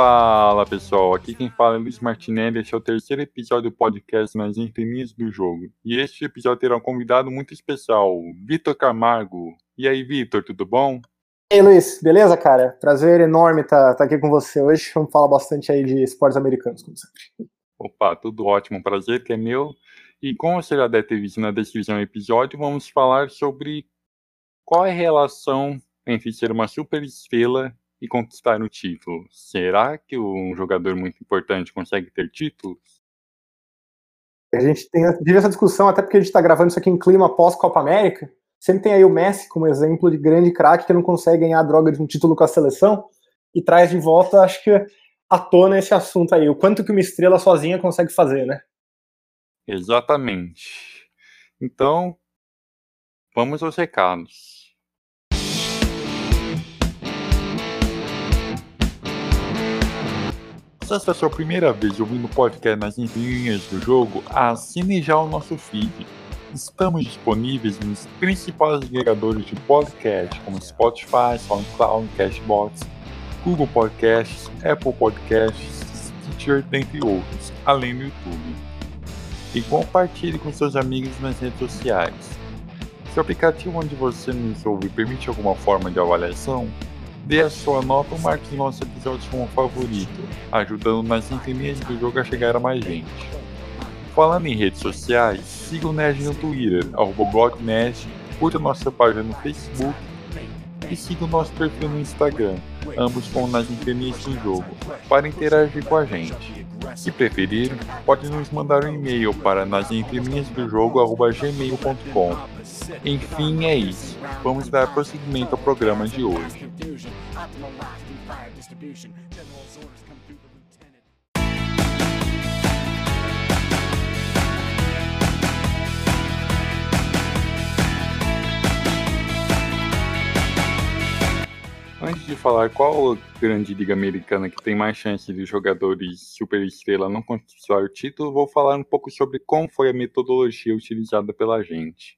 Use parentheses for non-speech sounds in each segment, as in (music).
Fala pessoal, aqui quem fala é Luiz Martinelli, este é o terceiro episódio do podcast Nas Entrelinhas do Jogo. E este episódio terá um convidado muito especial, Vitor Camargo. E aí, Vitor, tudo bom? E aí, Luiz, beleza, cara? Prazer enorme estar tá, tá aqui com você hoje. Vamos falar bastante aí de esportes americanos, como sempre. Opa, tudo ótimo, prazer que é meu. E como você já deve ter visto na descrição do episódio, vamos falar sobre qual é a relação entre ser uma super estrela e conquistar um título. Será que um jogador muito importante consegue ter títulos? A gente tem essa discussão, até porque a gente está gravando isso aqui em clima pós-Copa América. Sempre tem aí o Messi como exemplo de grande craque que não consegue ganhar a droga de um título com a seleção e traz de volta, acho que, à tona esse assunto aí. O quanto que uma estrela sozinha consegue fazer, né? Exatamente. Então, vamos aos recados. Se essa é a sua primeira vez ouvindo o podcast nas linhas do jogo, assine já o nosso feed. Estamos disponíveis nos principais agregadores de podcast, como Spotify, SoundCloud, Cashbox, Google Podcasts, Apple Podcasts, Stitcher, dentre outros, além do YouTube. E compartilhe com seus amigos nas redes sociais. Se o aplicativo onde você nos ouve permite alguma forma de avaliação, Dê a sua nota ou marque os nossos episódios como favorito, ajudando nas entrelinhas do jogo a chegar a mais gente. Falando em redes sociais, siga o Nerd no Twitter, blognerd, curta nossa página no Facebook e siga o nosso perfil no Instagram, ambos com nas entrelinhas do jogo, para interagir com a gente. Se preferir, pode nos mandar um e-mail para nas do jogo gmail.com. Enfim, é isso. Vamos dar prosseguimento ao programa de hoje. Antes de falar qual grande liga americana que tem mais chance de jogadores super estrela não conquistar o título, vou falar um pouco sobre como foi a metodologia utilizada pela gente.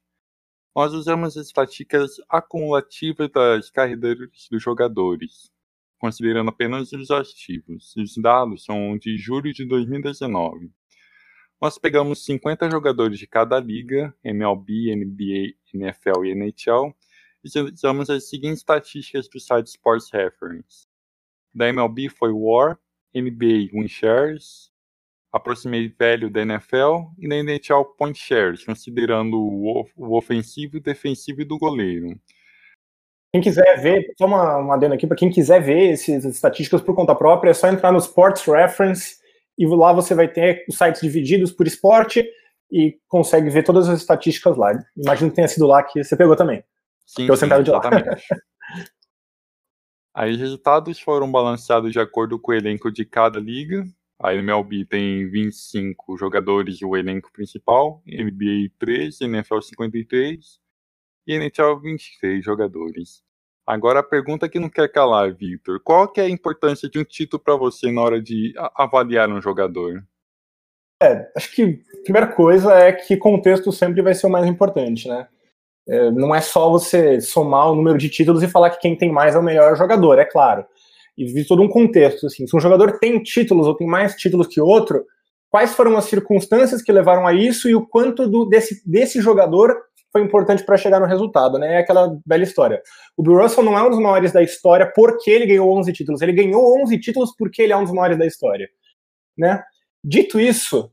Nós usamos as estatísticas acumulativas das carreiras dos jogadores, considerando apenas os ativos. Os dados são de julho de 2019. Nós pegamos 50 jogadores de cada liga, MLB, NBA, NFL e NHL, utilizamos as seguintes estatísticas do site Sports Reference. Da MLB foi WAR, NBA Win Shares, Approximate Value da NFL e da NHL Point Shares, considerando o, o ofensivo, o defensivo e do goleiro. Quem quiser ver, só uma, uma adendo aqui, para quem quiser ver essas estatísticas por conta própria, é só entrar no Sports Reference e lá você vai ter os sites divididos por esporte e consegue ver todas as estatísticas lá. Imagino que tenha sido lá que você pegou também. Sim, sim de exatamente. (laughs) Aí os resultados foram balanceados de acordo com o elenco de cada liga. A MLB tem 25 jogadores o elenco principal, NBA 13, NFL 53 e NHL 23 jogadores. Agora a pergunta que não quer calar, Victor, qual que é a importância de um título para você na hora de avaliar um jogador? É, acho que a primeira coisa é que contexto sempre vai ser o mais importante, né? É, não é só você somar o número de títulos e falar que quem tem mais é o melhor jogador, é claro. Existe todo um contexto. Assim. Se um jogador tem títulos ou tem mais títulos que outro, quais foram as circunstâncias que levaram a isso e o quanto do, desse, desse jogador foi importante para chegar no resultado, né? É aquela velha história. O Bill Russell não é um dos maiores da história porque ele ganhou 11 títulos. Ele ganhou 11 títulos porque ele é um dos maiores da história, né? Dito isso,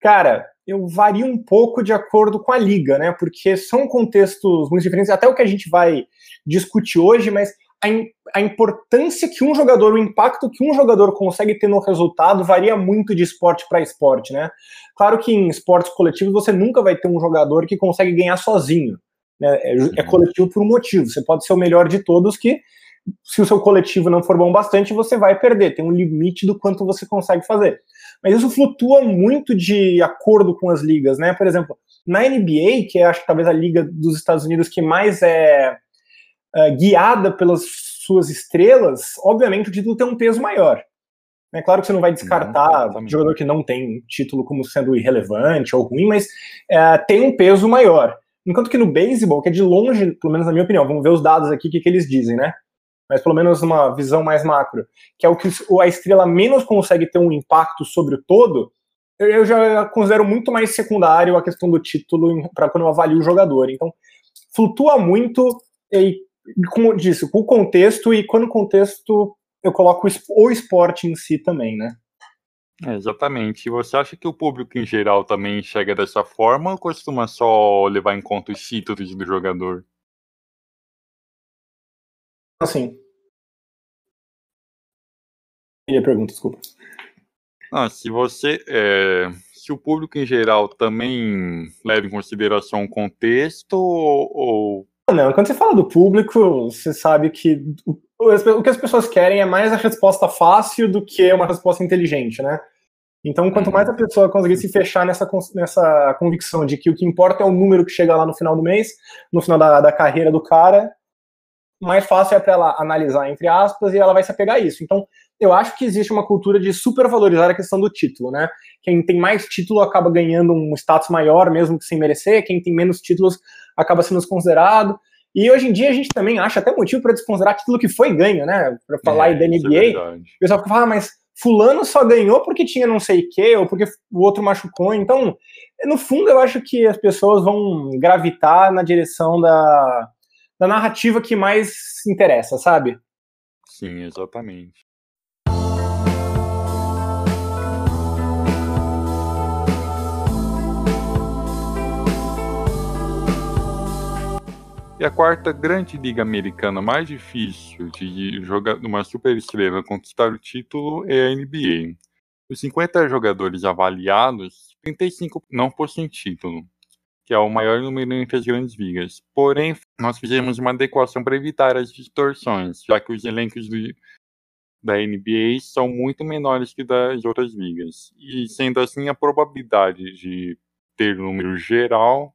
cara, eu vario um pouco de acordo com a liga, né? Porque são contextos muito diferentes, até o que a gente vai discutir hoje, mas a, a importância que um jogador, o impacto que um jogador consegue ter no resultado varia muito de esporte para esporte, né? Claro que em esportes coletivos você nunca vai ter um jogador que consegue ganhar sozinho. Né? É, é coletivo por um motivo. Você pode ser o melhor de todos que se o seu coletivo não for bom bastante, você vai perder. Tem um limite do quanto você consegue fazer. Mas isso flutua muito de acordo com as ligas, né? Por exemplo, na NBA, que é acho que talvez a liga dos Estados Unidos que mais é, é guiada pelas suas estrelas, obviamente o título tem um peso maior. É claro que você não vai descartar não, jogador que não tem título como sendo irrelevante ou ruim, mas é, tem um peso maior. Enquanto que no beisebol, que é de longe, pelo menos na minha opinião, vamos ver os dados aqui, o que, que eles dizem, né? mas pelo menos uma visão mais macro, que é o que a estrela menos consegue ter um impacto sobre o todo, eu já considero muito mais secundário a questão do título para quando eu avalio o jogador. Então, flutua muito e, como disse, o contexto e quando o contexto eu coloco o esporte em si também, né? É, exatamente. E você acha que o público em geral também enxerga dessa forma ou costuma só levar em conta os títulos do jogador? Assim. E a pergunta, desculpa. Ah, se você. É, se o público em geral também leva em consideração o contexto ou. Não, quando você fala do público, você sabe que o que as pessoas querem é mais a resposta fácil do que uma resposta inteligente, né? Então, quanto mais a uhum. pessoa conseguir se fechar nessa, nessa convicção de que o que importa é o número que chega lá no final do mês, no final da, da carreira do cara, mais fácil é para ela analisar, entre aspas, e ela vai se apegar a isso. Então, eu acho que existe uma cultura de supervalorizar a questão do título, né? Quem tem mais título acaba ganhando um status maior, mesmo que sem merecer, quem tem menos títulos acaba sendo considerado. E hoje em dia a gente também acha até motivo para desconsiderar título que foi ganho, né? Para falar é, da NBA. É o pessoal fala, ah, mas fulano só ganhou porque tinha não sei o quê, ou porque o outro machucou. Então, no fundo, eu acho que as pessoas vão gravitar na direção da, da narrativa que mais interessa, sabe? Sim, exatamente. E a quarta grande liga americana mais difícil de jogar uma superestrela conquistar o título é a NBA. Os 50 jogadores avaliados, 35 não possuem título, que é o maior número entre as grandes ligas. Porém, nós fizemos uma adequação para evitar as distorções, já que os elencos da NBA são muito menores que das outras ligas. E sendo assim, a probabilidade de ter número geral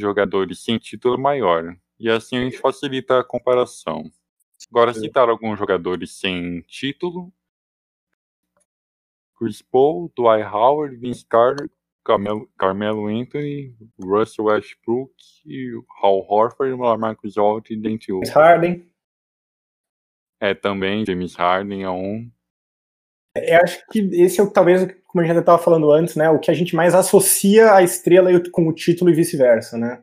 jogadores sem título maior, e assim a gente facilita a comparação. Agora, citar alguns jogadores sem título: Chris Paul, Dwight Howard, Vince Carter, Carmelo, Carmelo Anthony, Russell Westbrook, Hal Horford, Marcus Aldridge e Dante Harden. É, também, James Harden é um. Eu acho que esse é o talvez, como a gente estava falando antes, né? O que a gente mais associa a estrela com o título e vice-versa, né?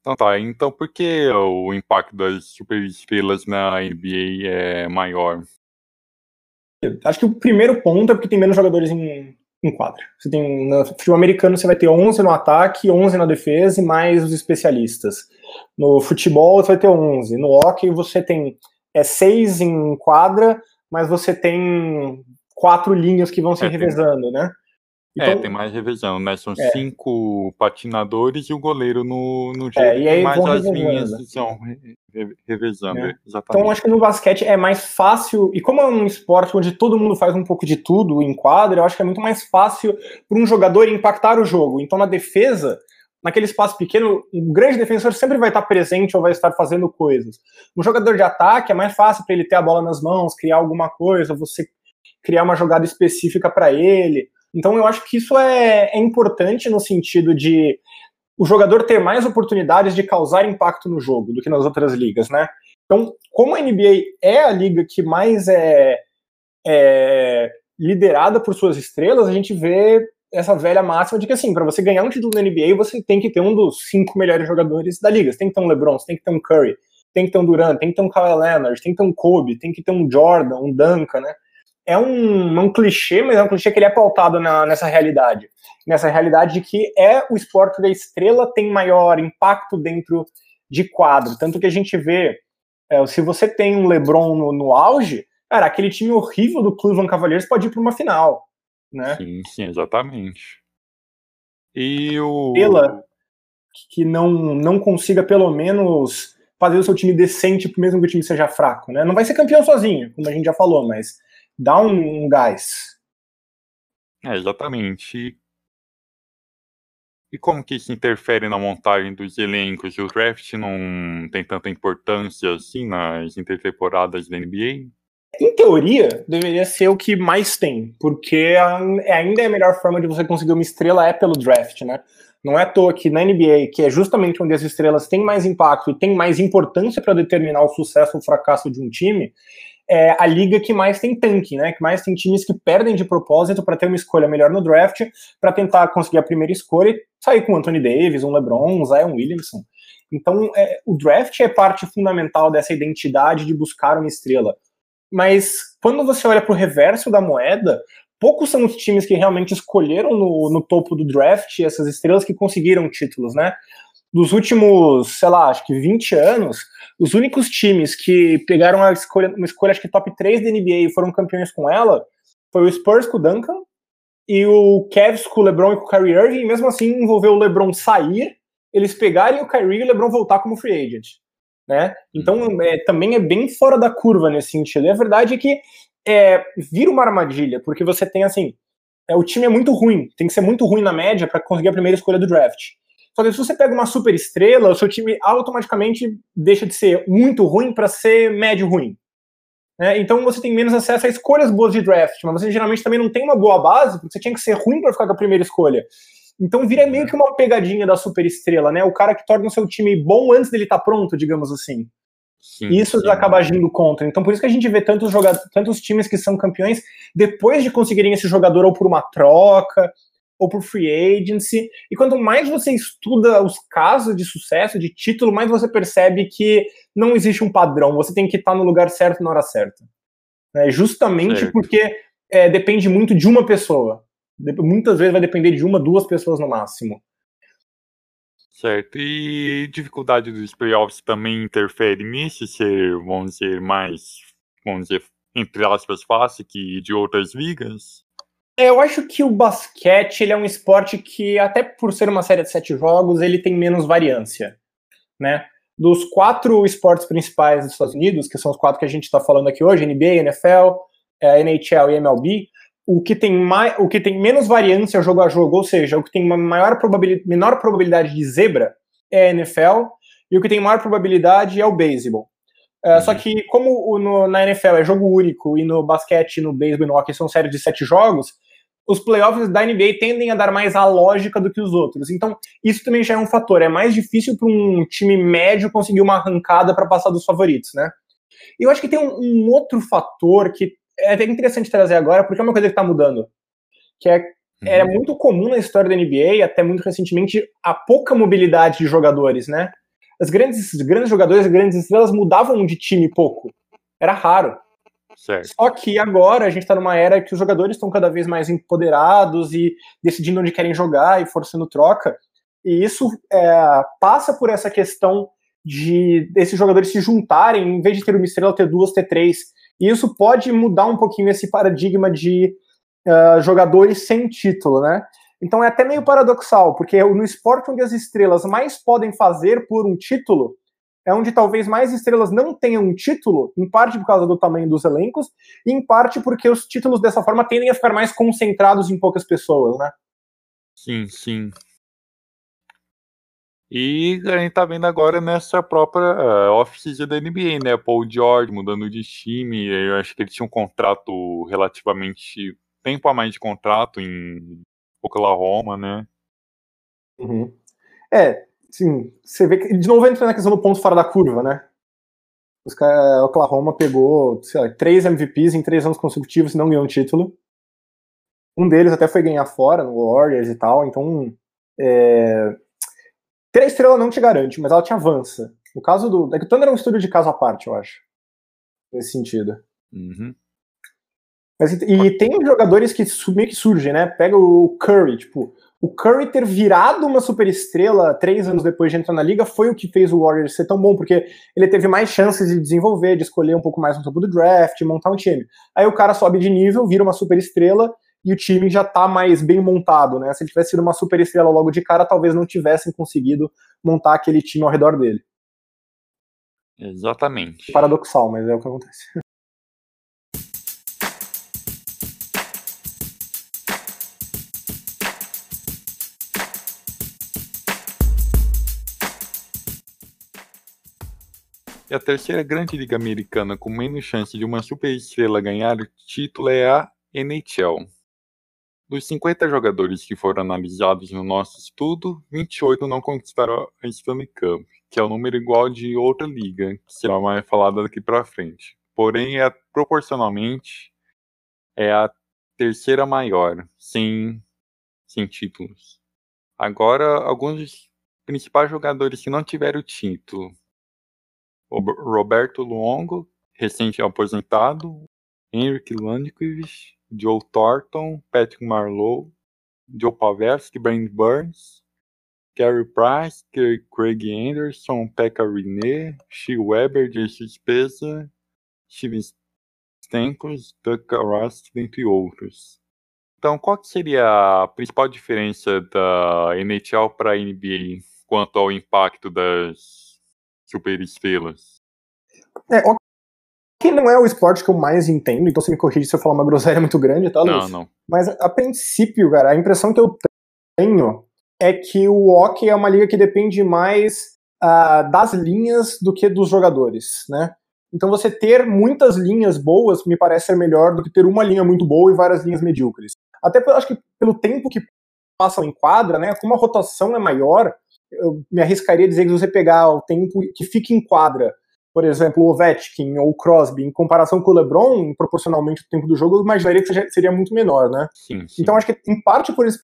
Então tá, então por que o impacto das superestrelas na NBA é maior? Acho que o primeiro ponto é porque tem menos jogadores em, em quadra. Você tem, no futebol americano você vai ter 11 no ataque, 11 na defesa e mais os especialistas. No futebol você vai ter 11. No hockey você tem é, 6 em quadra, mas você tem quatro linhas que vão se é, revezando, tem... né? É, então, é, tem mais revisão, né? São é. cinco patinadores e o goleiro no, no jeito, é, e aí mais as linhas são revezando, é. exatamente. Então acho que no basquete é mais fácil, e como é um esporte onde todo mundo faz um pouco de tudo em quadra, eu acho que é muito mais fácil para um jogador impactar o jogo. Então na defesa, naquele espaço pequeno, um grande defensor sempre vai estar presente ou vai estar fazendo coisas. Um jogador de ataque é mais fácil para ele ter a bola nas mãos, criar alguma coisa, você criar uma jogada específica para ele. Então eu acho que isso é, é importante no sentido de o jogador ter mais oportunidades de causar impacto no jogo do que nas outras ligas, né? Então, como a NBA é a liga que mais é, é liderada por suas estrelas, a gente vê essa velha máxima de que, assim, para você ganhar um título na NBA, você tem que ter um dos cinco melhores jogadores da liga. Você tem que ter um LeBron, você tem que ter um Curry, tem que ter um Durant, tem que ter um Kawhi Leonard, tem que ter um Kobe, tem que ter um Jordan, um Duncan, né? É um, um clichê, mas é um clichê que ele é pautado na, nessa realidade. Nessa realidade de que é o esporte da estrela tem maior impacto dentro de quadro. Tanto que a gente vê, é, se você tem um LeBron no, no auge, cara, aquele time horrível do Cleveland Cavaliers pode ir para uma final né? Sim, sim, exatamente. E o. Pela que não, não consiga, pelo menos, fazer o seu time decente, mesmo que o time seja fraco, né? Não vai ser campeão sozinho, como a gente já falou, mas dá um, um gás. É, exatamente. E como que isso interfere na montagem dos elencos? O draft não tem tanta importância assim nas intertemporadas da NBA? Em teoria, deveria ser o que mais tem, porque ainda é a melhor forma de você conseguir uma estrela é pelo draft, né? Não é à toa que na NBA, que é justamente onde as estrelas têm mais impacto e têm mais importância para determinar o sucesso ou fracasso de um time, é a liga que mais tem tanque, né? Que mais tem times que perdem de propósito para ter uma escolha melhor no draft, para tentar conseguir a primeira escolha e sair com Anthony Davis, um LeBron, um Zion Williamson. Então, é, o draft é parte fundamental dessa identidade de buscar uma estrela. Mas quando você olha para o reverso da moeda, poucos são os times que realmente escolheram no, no topo do draft essas estrelas que conseguiram títulos, né? Dos últimos, sei lá, acho que 20 anos, os únicos times que pegaram a escolha, uma escolha, acho que top 3 da NBA e foram campeões com ela, foi o Spurs com o Duncan e o Cavs com o LeBron e com o Kyrie Irving, e mesmo assim envolveu o LeBron sair, eles pegarem o Kyrie e o LeBron voltar como free agent né? Então uhum. é, também é bem fora da curva nesse sentido. E a verdade é que é, vira uma armadilha, porque você tem assim, é, o time é muito ruim, tem que ser muito ruim na média para conseguir a primeira escolha do draft. Só que se você pega uma super estrela, o seu time automaticamente deixa de ser muito ruim para ser médio ruim. Né? Então você tem menos acesso a escolhas boas de draft, mas você geralmente também não tem uma boa base, porque você tinha que ser ruim para ficar com a primeira escolha. Então vira meio que uma pegadinha da super estrela, né? O cara que torna o seu time bom antes dele estar tá pronto, digamos assim. Sim, isso sim. acaba agindo contra. Então, por isso que a gente vê tantos, jogadores, tantos times que são campeões depois de conseguirem esse jogador ou por uma troca ou por free agency. E quanto mais você estuda os casos de sucesso, de título, mais você percebe que não existe um padrão. Você tem que estar no lugar certo na hora certa. É justamente certo. porque é, depende muito de uma pessoa. Muitas vezes vai depender de uma, duas pessoas no máximo. Certo. E dificuldade dos playoffs também interfere nisso, ser, vamos dizer, mais, vamos dizer, entre aspas, fácil que de outras ligas? É, eu acho que o basquete ele é um esporte que, até por ser uma série de sete jogos, ele tem menos variância, né? Dos quatro esportes principais dos Estados Unidos, que são os quatro que a gente está falando aqui hoje, NBA, NFL, é, NHL e MLB, o que tem mais, o que tem menos variância jogo a jogo, ou seja, o que tem uma maior probabilidade, menor probabilidade de zebra é a NFL e o que tem maior probabilidade é o beisebol. Uh, Só que como o, no, na NFL é jogo único e no basquete, no beisebol e no hockey são séries de sete jogos, os playoffs da NBA tendem a dar mais a lógica do que os outros. Então, isso também já é um fator. É mais difícil para um time médio conseguir uma arrancada para passar dos favoritos, né? E eu acho que tem um, um outro fator que é até interessante trazer agora, porque é uma coisa que está mudando. Que é, uhum. era muito comum na história da NBA, até muito recentemente, a pouca mobilidade de jogadores, né? As grandes, grandes jogadores, as grandes estrelas mudavam de time pouco. Era raro. Certo. Só que agora a gente está numa era que os jogadores estão cada vez mais empoderados e decidindo onde querem jogar e forçando troca. E isso é, passa por essa questão de desses jogadores se juntarem, em vez de ter uma estrela, ter duas, ter três. E isso pode mudar um pouquinho esse paradigma de uh, jogadores sem título, né? Então é até meio paradoxal, porque no esporte onde as estrelas mais podem fazer por um título, é onde talvez mais estrelas não tenham um título, em parte por causa do tamanho dos elencos, e em parte porque os títulos dessa forma tendem a ficar mais concentrados em poucas pessoas, né? Sim, sim. E a gente tá vendo agora nessa própria uh, off-season da NBA, né? Paul George mudando de time. Eu acho que ele tinha um contrato relativamente. tempo a mais de contrato em Oklahoma, né? Uhum. É, sim. Você vê que. De novo entra na questão do ponto fora da curva, né? Os cara, Oklahoma pegou lá, três MVPs em três anos consecutivos e não ganhou um título. Um deles até foi ganhar fora, no Warriors e tal, então. É, ter a estrela não te garante, mas ela te avança. No caso do. É que o Thunder é um estúdio de caso à parte, eu acho. Nesse sentido. Uhum. Mas, e tem jogadores que meio que surgem, né? Pega o Curry, tipo. O Curry ter virado uma superestrela três anos depois de entrar na liga foi o que fez o Warriors ser tão bom, porque ele teve mais chances de desenvolver, de escolher um pouco mais no topo do draft, montar um time. Aí o cara sobe de nível, vira uma superestrela e o time já está mais bem montado, né? Se ele tivesse sido uma super estrela logo de cara, talvez não tivessem conseguido montar aquele time ao redor dele. Exatamente. Paradoxal, mas é o que acontece. (laughs) E a terceira grande liga americana com menos chance de uma superestrela ganhar o título é a NHL. Dos 50 jogadores que foram analisados no nosso estudo, 28 não conquistaram a Stanley Cup, que é o número igual de outra liga, que será mais falada daqui para frente. Porém, é proporcionalmente é a terceira maior, sem, sem títulos. Agora, alguns dos principais jogadores que não tiveram título. O Roberto Luongo, recente aposentado, Henrik Lundqvist, Joe Thornton, Patrick Marlowe, Joe Pavelski, Brandon Burns, Gary Price, Craig Anderson, Pekka Rinne, Shea Weber, Jason Speza, Steven Stamkos, Doug Rust, dentre outros. Então, qual seria a principal diferença da NHL para a NBA quanto ao impacto das superestrelas? É, que não é o esporte que eu mais entendo, então você me corrige se eu falar uma groselha (laughs) muito grande, tá, Luiz? Não, não. Mas a princípio, cara, a impressão que eu tenho é que o hockey é uma liga que depende mais uh, das linhas do que dos jogadores, né? Então você ter muitas linhas boas me parece ser melhor do que ter uma linha muito boa e várias linhas medíocres. Até acho que pelo tempo que passam em quadra, né? Como a rotação é maior, eu me arriscaria a dizer que se você pegar o tempo que fica em quadra por exemplo, o Ovechkin ou o Crosby, em comparação com o LeBron, proporcionalmente o tempo do jogo, eu imaginaria que seria muito menor, né? Sim, sim. Então acho que em parte por eles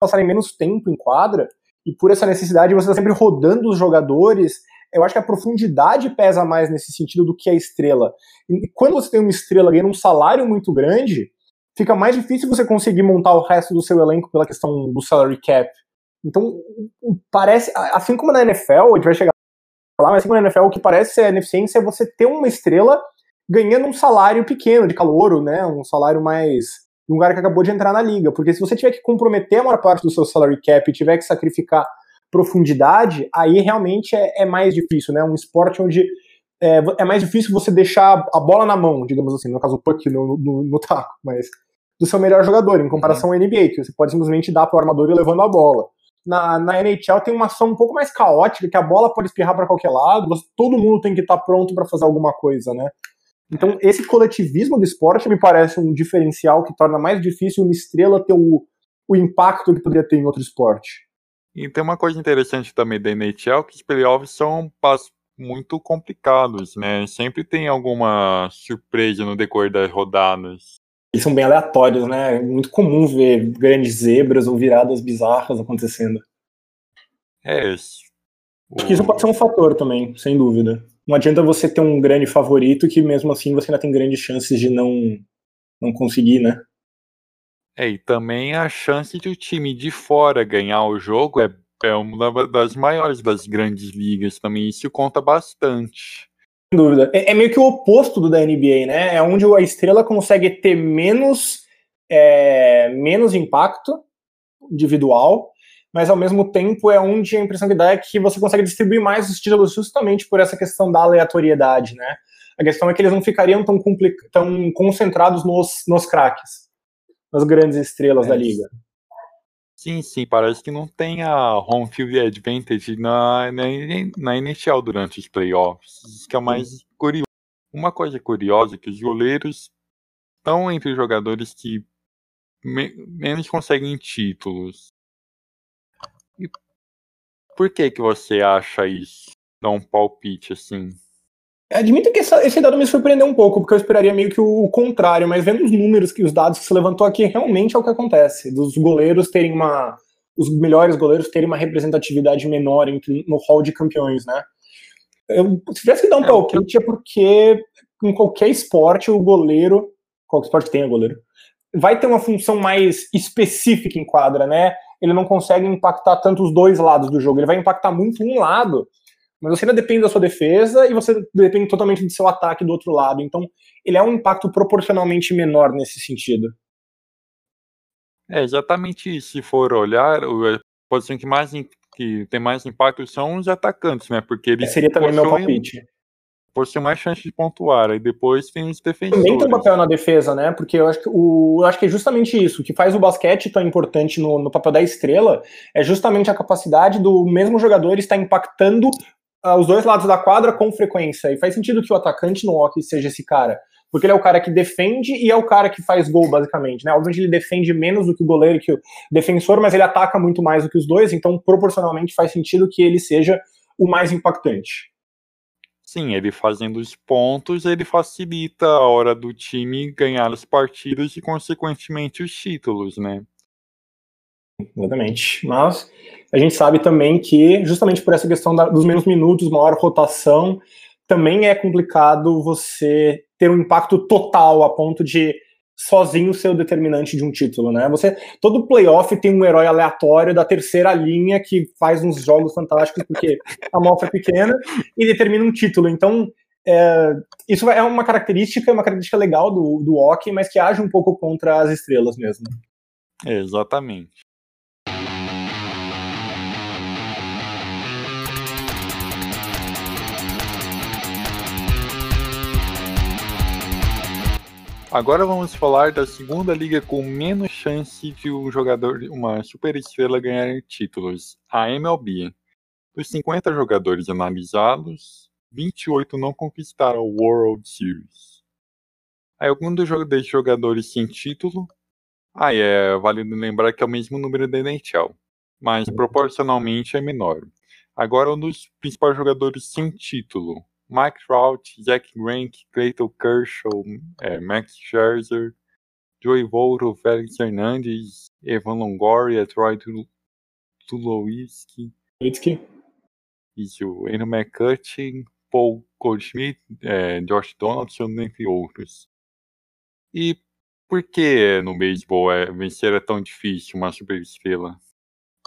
passarem menos tempo em quadra e por essa necessidade de você estar sempre rodando os jogadores, eu acho que a profundidade pesa mais nesse sentido do que a estrela. E quando você tem uma estrela ganhando um salário muito grande, fica mais difícil você conseguir montar o resto do seu elenco pela questão do salary cap. Então, parece, assim como na NFL, a gente vai chegar falar, mas assim, na NFL o que parece ser a ineficiência é você ter uma estrela ganhando um salário pequeno de calouro, né? Um salário mais de um cara que acabou de entrar na liga. Porque se você tiver que comprometer a maior parte do seu salary cap e tiver que sacrificar profundidade, aí realmente é, é mais difícil, né? Um esporte onde é, é, mais difícil você deixar a bola na mão, digamos assim, no caso o puck no, no, no taco, mas do seu melhor jogador, em comparação uhum. ao NBA, que você pode simplesmente dar para o armador e levando a bola na, na NHL tem uma ação um pouco mais caótica, que a bola pode espirrar para qualquer lado, todo mundo tem que estar tá pronto para fazer alguma coisa, né? Então, esse coletivismo do esporte me parece um diferencial que torna mais difícil uma estrela ter o, o impacto que poderia ter em outro esporte. E tem uma coisa interessante também da NHL, que os playoffs são muito complicados, né? Sempre tem alguma surpresa no decorrer das rodadas. Eles são bem aleatórios, né? É muito comum ver grandes zebras ou viradas bizarras acontecendo. É isso. Acho que isso pode ser um fator também, sem dúvida. Não adianta você ter um grande favorito que mesmo assim você ainda tem grandes chances de não, não conseguir, né? É, e também a chance de o time de fora ganhar o jogo é, é uma das maiores das grandes ligas também. Isso conta bastante. Sem dúvida. É, é, meio que o oposto do da NBA, né? É onde a estrela consegue ter menos, é, menos impacto individual, mas ao mesmo tempo é onde a impressão que dá é que você consegue distribuir mais os títulos justamente por essa questão da aleatoriedade, né? A questão é que eles não ficariam tão, tão concentrados nos, nos craques, nas grandes estrelas é. da liga. Sim, sim, parece que não tem a home field advantage na, na, na inicial durante os playoffs, isso que é mais curioso. Uma coisa curiosa é que os goleiros estão entre os jogadores que me, menos conseguem títulos. E por que que você acha isso? Dá um palpite assim. Admito que essa, esse dado me surpreendeu um pouco, porque eu esperaria meio que o, o contrário, mas vendo os números que os dados que se levantou aqui, realmente é o que acontece. Dos goleiros terem uma. Os melhores goleiros terem uma representatividade menor entre, no hall de campeões, né? Eu, se tivesse que dar um é, palpite, é porque em qualquer esporte, o goleiro. Qualquer esporte tenha goleiro. Vai ter uma função mais específica em quadra, né? Ele não consegue impactar tanto os dois lados do jogo. Ele vai impactar muito um lado mas você ainda depende da sua defesa e você depende totalmente do seu ataque do outro lado. Então, ele é um impacto proporcionalmente menor nesse sentido. É exatamente isso. Se for olhar, a posição que mais que tem mais impacto são os atacantes, né? Porque eles é, seria também meu palpite. Possuem mais chance de pontuar. Aí depois tem os defensores. Também tem um papel na defesa, né? Porque eu acho que, o, eu acho que é justamente isso. O que faz o basquete tão importante no, no papel da estrela é justamente a capacidade do mesmo jogador estar impactando uh, os dois lados da quadra com frequência. E faz sentido que o atacante no hockey seja esse cara. Porque ele é o cara que defende e é o cara que faz gol, basicamente. Né? Obviamente ele defende menos do que o goleiro e que o defensor, mas ele ataca muito mais do que os dois, então proporcionalmente faz sentido que ele seja o mais impactante. Sim, ele fazendo os pontos, ele facilita a hora do time ganhar as partidas e, consequentemente, os títulos, né? Exatamente. Mas a gente sabe também que, justamente por essa questão da, dos menos minutos, maior rotação, também é complicado você ter um impacto total a ponto de sozinho ser o determinante de um título, né? Você todo playoff tem um herói aleatório da terceira linha que faz uns jogos fantásticos porque a malta é pequena e determina um título. Então é, isso é uma característica, uma característica legal do, do hockey, mas que age um pouco contra as estrelas mesmo. Exatamente. Agora vamos falar da segunda liga com menos chance de um jogador, uma superestrela ganhar títulos, a MLB. Dos 50 jogadores analisados, 28 não conquistaram o World Series. Aí algum dos jogadores sem título, ah, é válido lembrar que é o mesmo número da NHL, mas proporcionalmente é menor. Agora um dos principais jogadores sem título, Mike Trout, Zach Greinke, Clayton Kershaw, é, Max Scherzer, Joey Votto, Felix Hernandez, Evan Longoria, Troy Tulowitzki, isso, Andrew McCutcheon, Paul Goldschmidt, é, Josh Donaldson, entre outros. E por que no beisebol é, vencer é tão difícil uma superestrela?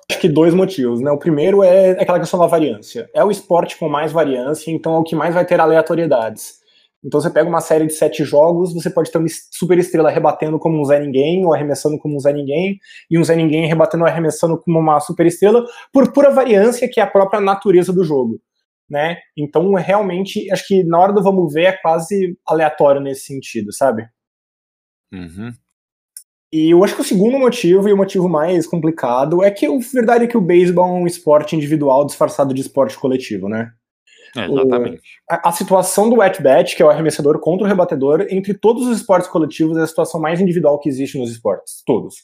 Acho que dois motivos, né? O primeiro é aquela questão da variância. É o esporte com mais variância, então é o que mais vai ter aleatoriedades. Então você pega uma série de sete jogos, você pode ter uma super estrela rebatendo como um Zé Ninguém, ou arremessando como um Zé Ninguém, e um Zé Ninguém rebatendo ou arremessando como uma super estrela, por pura variância que é a própria natureza do jogo. Né? Então, realmente, acho que na hora do vamos ver é quase aleatório nesse sentido, sabe? Uhum. E eu acho que o segundo motivo, e o motivo mais complicado, é que a verdade é que o beisebol é um esporte individual disfarçado de esporte coletivo, né? É, exatamente. O, a, a, situação do at-bat, que é o arremessador contra o rebatedor, entre todos os esportes coletivos, é a situação mais individual que existe nos esportes, todos.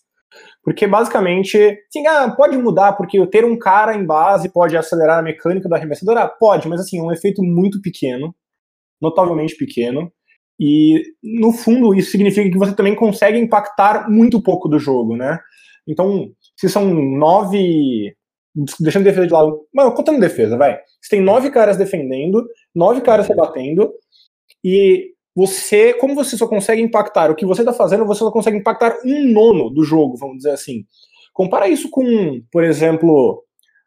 Porque basicamente, assim, ah, pode mudar, porque ter um cara em base pode acelerar a mecânica do arremessador? Ah, pode, mas assim, é um efeito muito pequeno, notavelmente pequeno. E, no fundo, isso significa que você também consegue impactar muito pouco do jogo, né? Então, se são nove. Deixando defesa de lado. Mano, contando defesa, vai. Você tem nove caras defendendo, nove caras rebatendo, e você, como você só consegue impactar o que você está fazendo, você só consegue impactar um nono do jogo, vamos dizer assim. Compara isso com, por exemplo,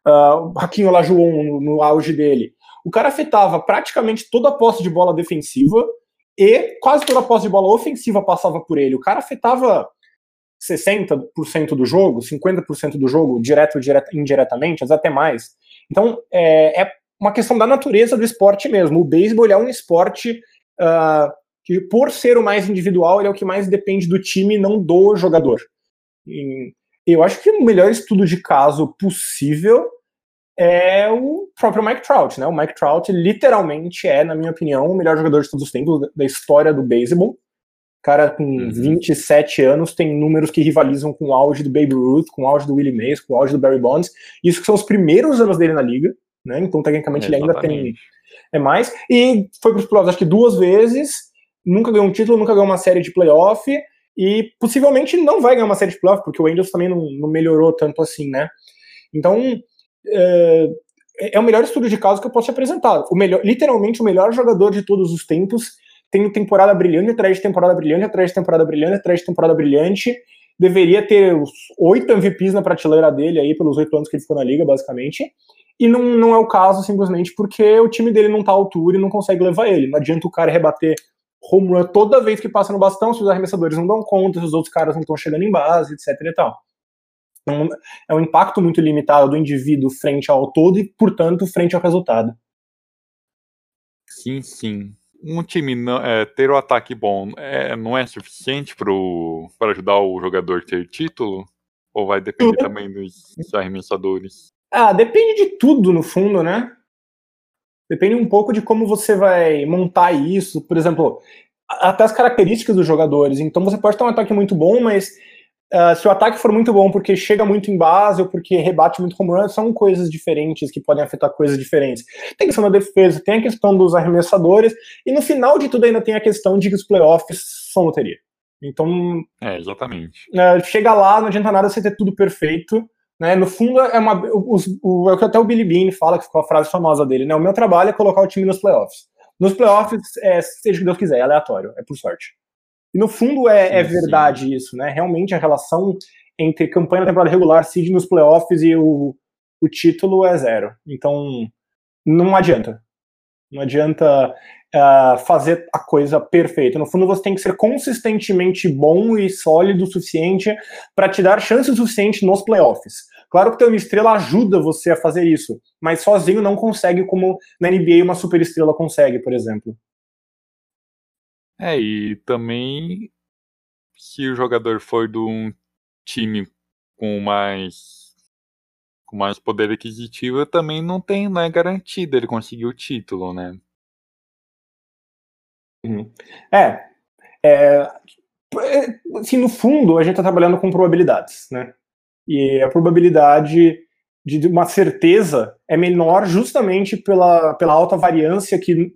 uh, o Raquinho Lajuon no, no auge dele. O cara afetava praticamente toda a posse de bola defensiva, e quase toda a posse de bola ofensiva passava por ele. O cara afetava 60% do jogo, 50% do jogo, direto ou indiretamente, até mais. Então, é, é, uma questão da natureza do esporte mesmo. O beisebol é um esporte uh, que, por ser o mais individual, ele é o que mais depende do time, não do jogador. E eu acho que o melhor estudo de caso possível é o próprio Mike Trout, né? O Mike Trout literalmente é, na minha opinião, o melhor jogador de todos os tempos da história do beisebol. Cara com uhum. 27 anos tem números que rivalizam com o auge do Babe Ruth, com o auge do Willie Mays, com o auge do Barry Bonds. Isso que são os primeiros anos dele na liga, né? Então, tecnicamente, ele ainda tem é mais. E foi para os playoffs, acho que duas vezes. Nunca ganhou um título, nunca ganhou uma série de playoff. E possivelmente não vai ganhar uma série de playoff, porque o Angels também não, não melhorou tanto assim, né? Então, é, é o melhor estudo de caso que eu posso te apresentar. O melhor, literalmente o melhor jogador de todos os tempos, tendo temporada brilhante atrás de temporada brilhante, atrás de temporada brilhante, atrás de temporada brilhante. Deveria ter os oito MVPs na prateleira dele aí, pelos oito anos que ele ficou na liga, basicamente. E não, não é o caso simplesmente porque o time dele não tá à altura e não consegue levar ele. Não adianta o cara rebater home run toda vez que passa no bastão, se os arremessadores não dão conta, se os outros caras não estão chegando em base, etc e tal. Então, é um impacto muito limitado do indivíduo frente ao todo e, portanto, frente ao resultado. Sim, sim. Um time não, é, ter o um ataque bom é, não é suficiente para ajudar o jogador a ter título? Ou vai depender também dos, dos arremessadores? Ah, depende de tudo, no fundo, né? Depende um pouco de como você vai montar isso. Por exemplo, até as características dos jogadores. Então você pode ter um ataque muito bom, mas uh, se o ataque for muito bom porque chega muito em base ou porque rebate muito home run, são coisas diferentes que podem afetar coisas diferentes. Tem a questão da defesa, tem a questão dos arremessadores, e no final de tudo ainda tem a questão de que os playoffs são loteria. Então. É, exatamente. Uh, chega lá, não adianta nada você ter tudo perfeito. Né? No fundo, é, uma, os, o, é o que até o Billy Bean fala, que ficou a frase famosa dele, né? O meu trabalho é colocar o time nos playoffs. Nos playoffs, é, seja o que Deus quiser, é aleatório, é por sorte. E no fundo é, sim, é verdade sim. isso, né? Realmente a relação entre campanha na temporada regular, seed nos playoffs e o, o título é zero. Então, não adianta. Não adianta uh, fazer a coisa perfeita. No fundo, você tem que ser consistentemente bom e sólido o suficiente para te dar chance suficiente nos playoffs. Claro que ter uma estrela ajuda você a fazer isso, mas sozinho não consegue como na NBA uma super estrela consegue, por exemplo. É, e também se o jogador for de um time com mais com mais poder aquisitivo, também não tem, não é garantido ele conseguir o título, né? Uhum. É, é, assim, no fundo, a gente está trabalhando com probabilidades, né? E a probabilidade de uma certeza é menor justamente pela, pela alta variância que.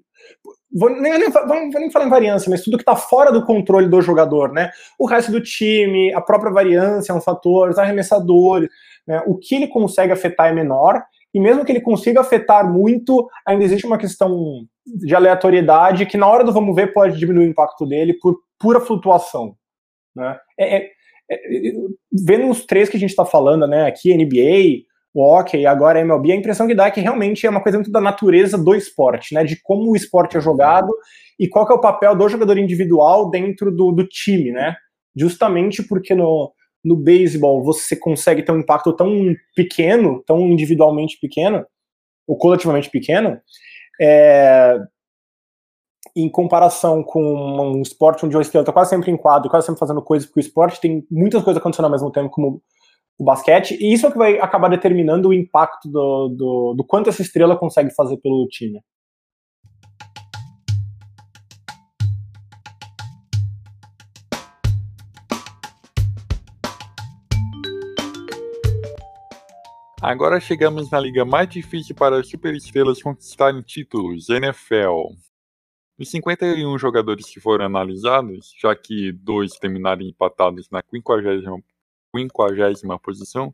Vou nem, nem, vou nem falar em variância, mas tudo que está fora do controle do jogador, né? O resto do time, a própria variância é um fator, os arremessadores, né? o que ele consegue afetar é menor, e mesmo que ele consiga afetar muito, ainda existe uma questão de aleatoriedade que na hora do vamos ver pode diminuir o impacto dele por pura flutuação. Né? É, é, é, vendo os três que a gente está falando, né, aqui, NBA, o hockey agora a MLB, a impressão que dá é que realmente é uma coisa muito da natureza do esporte, né, de como o esporte é jogado e qual é o papel do jogador individual dentro do, do time, né, justamente porque no, no beisebol você consegue ter um impacto tão pequeno, tão individualmente pequeno, ou coletivamente pequeno, é, em comparação com um esporte onde o estrela está quase sempre em quadro, quase sempre fazendo coisas, porque o esporte tem muitas coisas acontecendo ao mesmo tempo, como o basquete, e isso é que vai acabar determinando o impacto do, do, do quanto essa estrela consegue fazer pelo time. Agora chegamos na liga mais difícil para as superestrelas conquistarem títulos, NFL. Dos 51 jogadores que foram analisados, já que dois terminaram empatados na 50, 50 posição,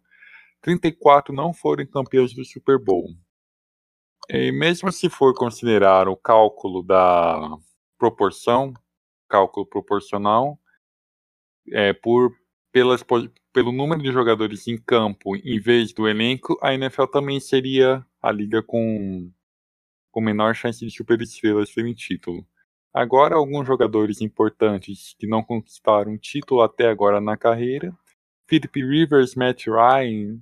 34 não foram campeões do Super Bowl. E mesmo se for considerar o cálculo da proporção, cálculo proporcional, é, por, pelas, pelo número de jogadores em campo em vez do elenco, a NFL também seria a liga com com menor chance de superestrelas terem título. Agora, alguns jogadores importantes que não conquistaram título até agora na carreira: Philip Rivers, Matt Ryan,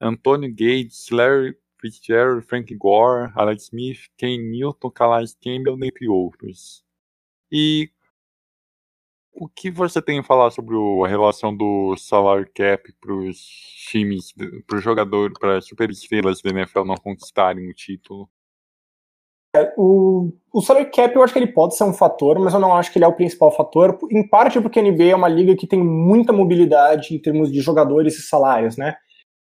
Antonio Gates, Larry Fitzgerald, Frank Gore, Alex Smith, Ken Newton, Calais Campbell, dentre outros. E o que você tem a falar sobre a relação do salário cap para os times, para os jogadores, para as superestrelas da NFL não conquistarem o título? É, o, o salary cap eu acho que ele pode ser um fator, mas eu não acho que ele é o principal fator, em parte porque a NBA é uma liga que tem muita mobilidade em termos de jogadores e salários, né?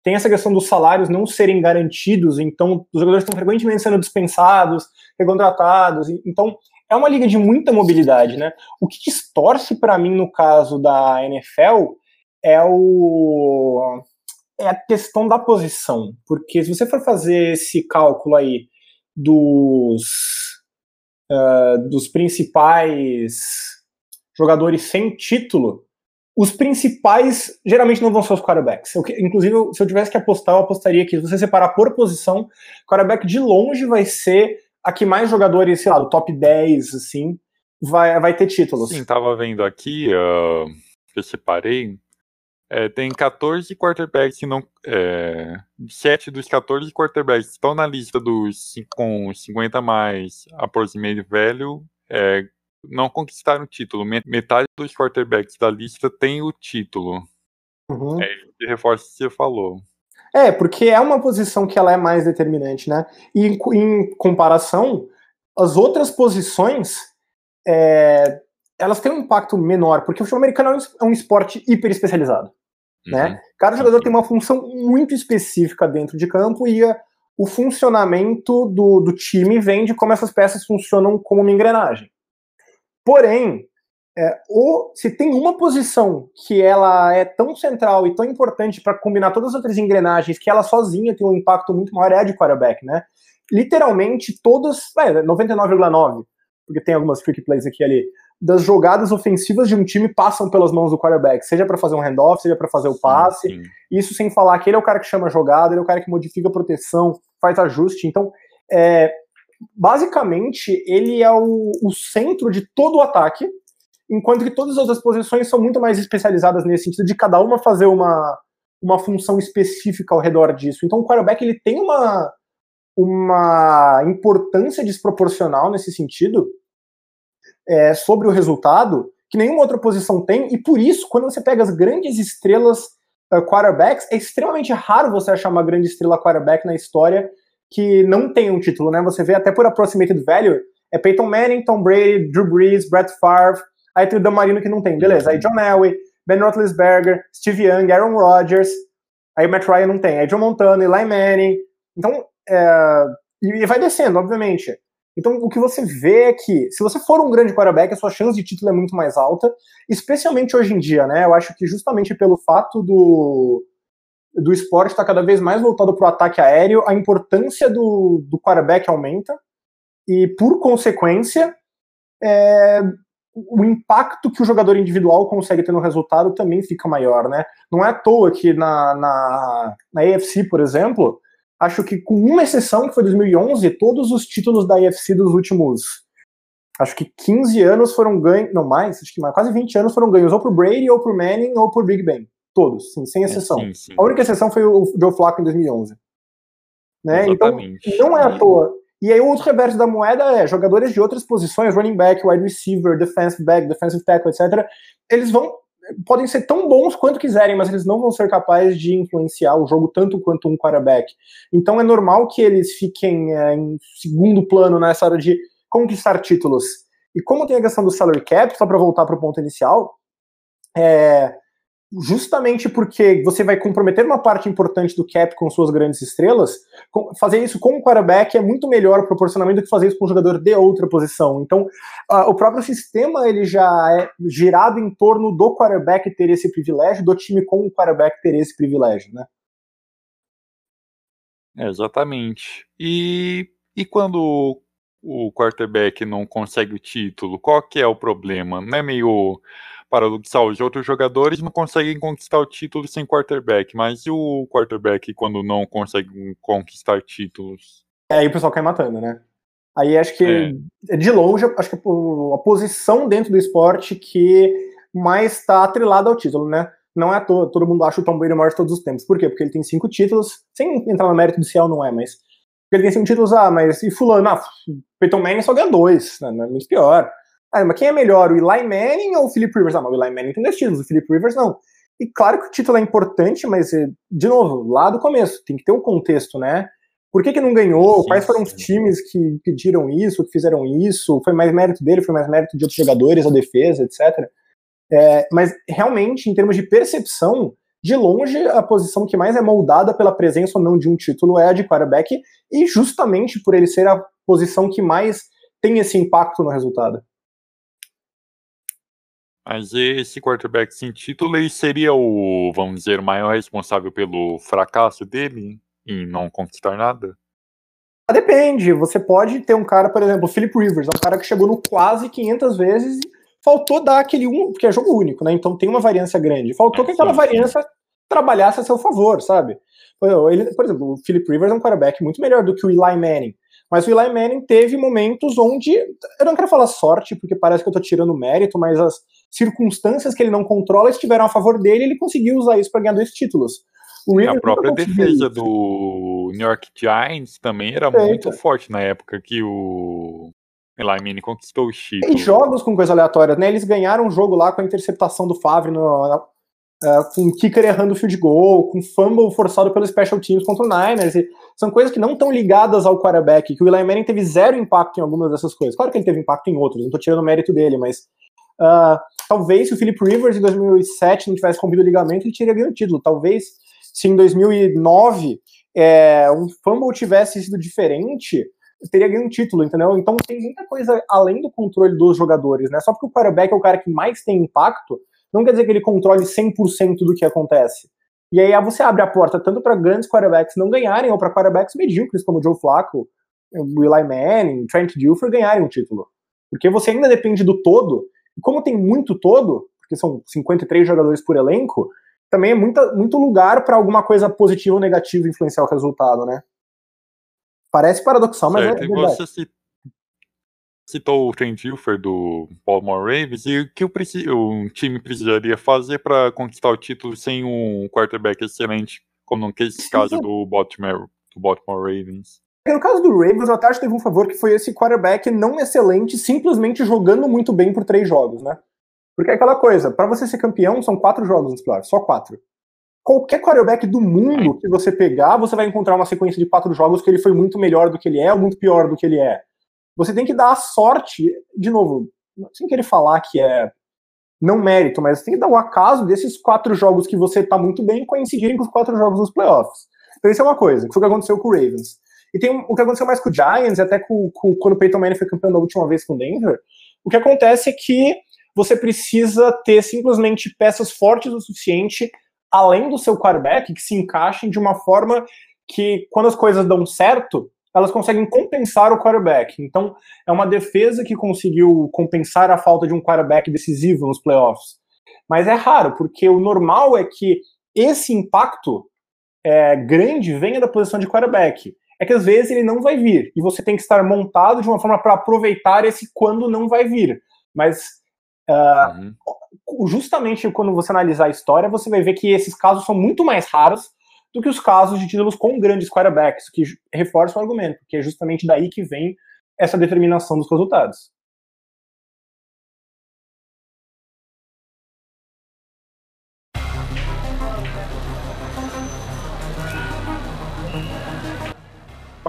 Tem essa questão dos salários não serem garantidos, então os jogadores estão frequentemente sendo dispensados, recontratados, então é uma liga de muita mobilidade, né? O que distorce para mim no caso da NFL é o é a questão da posição, porque se você for fazer esse cálculo aí dos, uh, dos principais jogadores sem título, os principais geralmente não vão ser os quarterbacks. Eu, inclusive, se eu tivesse que apostar, eu apostaria que se você separar por posição, quarterback de longe vai ser a que mais jogadores, sei lá, do top 10, assim, vai, vai ter títulos. Sim, tava vendo aqui, uh, eu separei, é, tem 14 quarterbacks que não. É, 7 dos 14 quarterbacks que estão na lista dos com 50 mais aproximado velho é, não conquistaram o título. Metade dos quarterbacks da lista tem o título. Uhum. É, reforça o que você falou. É, porque é uma posição que ela é mais determinante, né? E em, em comparação, as outras posições é, elas têm um impacto menor, porque o futebol americano é um é esporte hiper especializado. Né? Uhum. Cada jogador tem uma função muito específica dentro de campo e a, o funcionamento do, do time vem de como essas peças funcionam como uma engrenagem. Porém, é, ou se tem uma posição que ela é tão central e tão importante para combinar todas as outras engrenagens que ela sozinha tem um impacto muito maior é a de quarterback, né? Literalmente todas, é, 99,9, porque tem algumas freak plays aqui ali, das jogadas ofensivas de um time passam pelas mãos do quarterback, seja para fazer um handoff, seja para fazer o passe. Sim, sim. Isso sem falar que ele é o cara que chama a jogada, ele é o cara que modifica a proteção, faz ajuste. Então, é, basicamente, ele é o, o, centro de todo o ataque, enquanto que todas as outras posições são muito mais especializadas nesse sentido de cada uma fazer uma, uma função específica ao redor disso. Então, o quarterback ele tem uma, uma importância desproporcional nesse sentido é, sobre o resultado que nenhuma outra posição tem, e por isso, quando você pega as grandes estrelas uh, quarterbacks, é extremamente raro você achar uma grande estrela quarterback na história que não tem um título, né? Você vê até por approximated value, é Peyton Manning, Tom Brady, Drew Brees, Brett Favre, aí tem o Dan Marino que não tem, beleza. Aí John Elway, Ben Roethlisberger, Steve Young, Aaron Rodgers, aí Matt Ryan não tem, aí John Montana, Eli Manning, então, é, e vai descendo, obviamente. Então, o que você vê é que, se você for um grande quarterback, a sua chance de título é muito mais alta, especialmente hoje em dia, né? Eu acho que justamente pelo fato do, do esporte estar cada vez mais voltado para o ataque aéreo, a importância do, do quarterback aumenta, e, por consequência, é, o impacto que o jogador individual consegue ter no resultado também fica maior, né? Não é à toa que na, na, na AFC, por exemplo, acho que com uma exceção, que foi 2011, todos os títulos da IFC dos últimos, acho que 15 anos foram ganhos, não mais, acho que mais, quase 20 anos foram ganhos ou por Brady, ou por Manning, ou por Big Ben. Todos, sim, sem é, exceção. É, sim, sim. A única exceção foi o Joe Flacco em 2011. Né? Então, não é à toa. E aí o outro reverso da moeda é jogadores de outras posições, running back, wide receiver, defensive back, defensive tackle, etc. Eles vão podem ser tão bons quanto quiserem, mas eles não vão ser capazes de influenciar o jogo tanto quanto um quarterback. Então é normal que eles fiquem é, em segundo plano nessa hora de conquistar títulos. E como tem a questão do salary cap, só para voltar para o ponto inicial, é, justamente porque você vai comprometer uma parte importante do cap com suas grandes estrelas, fazer isso com o quarterback é muito melhor proporcionalmente do que fazer isso com um jogador de outra posição. Então, uh, o próprio sistema ele já é girado em torno do quarterback ter esse privilégio, do time com o quarterback ter esse privilégio, né? É, exatamente. E, e quando o quarterback não consegue o título, qual que é o problema? Não é meio paradoxal. Os outros jogadores não conseguem conquistar o título sem quarterback, mas e o quarterback quando não consegue conquistar títulos? É, aí o pessoal cai matando, né? Aí acho que, é. de longe, acho que a posição dentro do esporte que mais está atrelada ao título, né? Não é à toa, todo mundo acha o Tom Brady o maior de todos os tempos. Por quê? Porque ele tem cinco títulos, sem entrar no mérito do céu, não é, mas. Porque ele tem cinco títulos, ah, mas e Fulano? Ah, Peyton Manning só ganha dois, né? Não é muito pior. Ah, mas quem é melhor, o Eli Manning ou o Philip Rivers? Ah, mas o Eli Manning tem dois títulos, o Philip Rivers não. E claro que o título é importante, mas, eh, de novo, lá do começo, tem que ter um contexto, né? Por que, que não ganhou? Sim, Quais foram os times que pediram isso, que fizeram isso? Foi mais mérito dele, foi mais mérito de outros jogadores, a defesa, etc. É, mas realmente, em termos de percepção, de longe, a posição que mais é moldada pela presença ou não de um título é a de quarterback, e justamente por ele ser a posição que mais tem esse impacto no resultado. Mas esse quarterback sem título, ele seria o, vamos dizer, o maior responsável pelo fracasso dele em não conquistar nada? Ah, depende. Você pode ter um cara, por exemplo, o Philip Rivers, é um cara que chegou no quase 500 vezes e faltou dar aquele um, porque é jogo único, né? Então tem uma variância grande. Faltou é, que aquela sim, variância trabalhasse a seu favor, sabe? Ele, por exemplo, o Philip Rivers é um quarterback muito melhor do que o Eli Manning. Mas o Eli Manning teve momentos onde, eu não quero falar sorte, porque parece que eu tô tirando mérito, mas as circunstâncias que ele não controla estiveram a favor dele e ele conseguiu usar isso para ganhar dois títulos. a própria defesa do New York Giants também era muito forte na época que o Eli Manning conquistou o título. Em jogos com coisas aleatórias, né? Eles ganharam um jogo lá com a interceptação do Favre no, uh, com kicker errando field goal, com fumble forçado pelo special teams contra o Niners. E são coisas que não estão ligadas ao quarterback, que o Eli Manning teve zero impacto em algumas dessas coisas. Claro que ele teve impacto em outros, não estou tirando o mérito dele, mas uh, talvez se o Philip Rivers em 2007 não tivesse rompido o ligamento, ele teria ganho o título. Talvez se em 2009 é, um fumble tivesse sido diferente, teria ganho um título, entendeu? Então tem muita coisa além do controle dos jogadores, né? Só porque o quarterback é o cara que mais tem impacto, não quer dizer que ele controle 100% do que acontece. E aí você abre a porta tanto para grandes quarterbacks não ganharem, ou para quarterbacks medíocres, como Joe Flacco, Eli Manning, Trent Dilfer ganharem um título. Porque você ainda depende do todo, e como tem muito todo, porque são 53 jogadores por elenco, também é muita, muito lugar para alguma coisa positiva ou negativa influenciar o resultado, né? Parece paradoxal, mas certo, é verdade. Você citou o Trent Dilfer do Baltimore Ravens e o que o, o time precisaria fazer para conquistar o título sem um quarterback excelente, como no caso do Baltimore, do Baltimore Ravens? No caso do Ravens, acho que teve um favor que foi esse quarterback não excelente, simplesmente jogando muito bem por três jogos, né? Porque é aquela coisa, para você ser campeão, são quatro jogos nos playoffs, só quatro. Qualquer quarterback do mundo que você pegar, você vai encontrar uma sequência de quatro jogos que ele foi muito melhor do que ele é ou muito pior do que ele é. Você tem que dar a sorte, de novo, sem querer falar que é não mérito, mas tem que dar o acaso desses quatro jogos que você tá muito bem coincidirem com os quatro jogos dos playoffs. Então isso é uma coisa, que foi o que aconteceu com o Ravens. E tem o que aconteceu mais com o Giants, até com, com, quando o Peyton Manning foi campeão da última vez com o Denver. O que acontece é que você precisa ter simplesmente peças fortes o suficiente, além do seu quarterback, que se encaixem de uma forma que, quando as coisas dão certo, elas conseguem compensar o quarterback. Então, é uma defesa que conseguiu compensar a falta de um quarterback decisivo nos playoffs. Mas é raro, porque o normal é que esse impacto é, grande venha da posição de quarterback. É que às vezes ele não vai vir, e você tem que estar montado de uma forma para aproveitar esse quando não vai vir. Mas Uh, uhum. Justamente quando você analisar a história, você vai ver que esses casos são muito mais raros do que os casos de títulos com grandes quarterbacks, que reforçam o argumento, que é justamente daí que vem essa determinação dos resultados.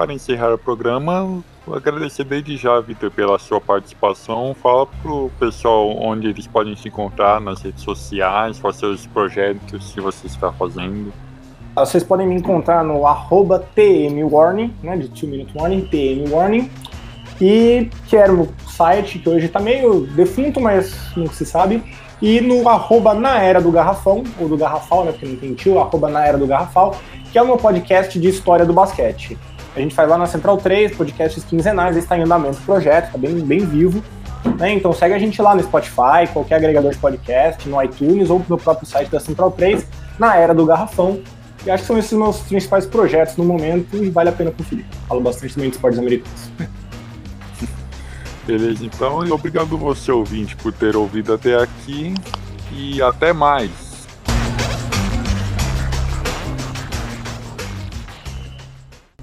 Para encerrar o programa, agradecer desde já, Vitor, pela sua participação. Fala pro pessoal onde eles podem se encontrar nas redes sociais, quais seus projetos que você está fazendo. Ah, vocês podem me encontrar no arroba tmwarning, né, de 2 Minute Warning, tmwarning, e que era o site que hoje está meio defunto, mas não se sabe, e no arroba na era do garrafão, ou do garrafal, né, porque não tem tio, arroba na era do garrafal, que é o meu podcast de história do basquete. A gente faz lá na Central 3, podcasts quinzenais, está em andamento o projeto, está bem, bem vivo. Né? Então segue a gente lá no Spotify, qualquer agregador de podcast, no iTunes ou no próprio site da Central 3, na Era do Garrafão. E acho que são esses meus principais projetos no momento e vale a pena conferir. Falo bastante também de esportes americanos. Beleza, então, obrigado você, ouvinte, por ter ouvido até aqui e até mais.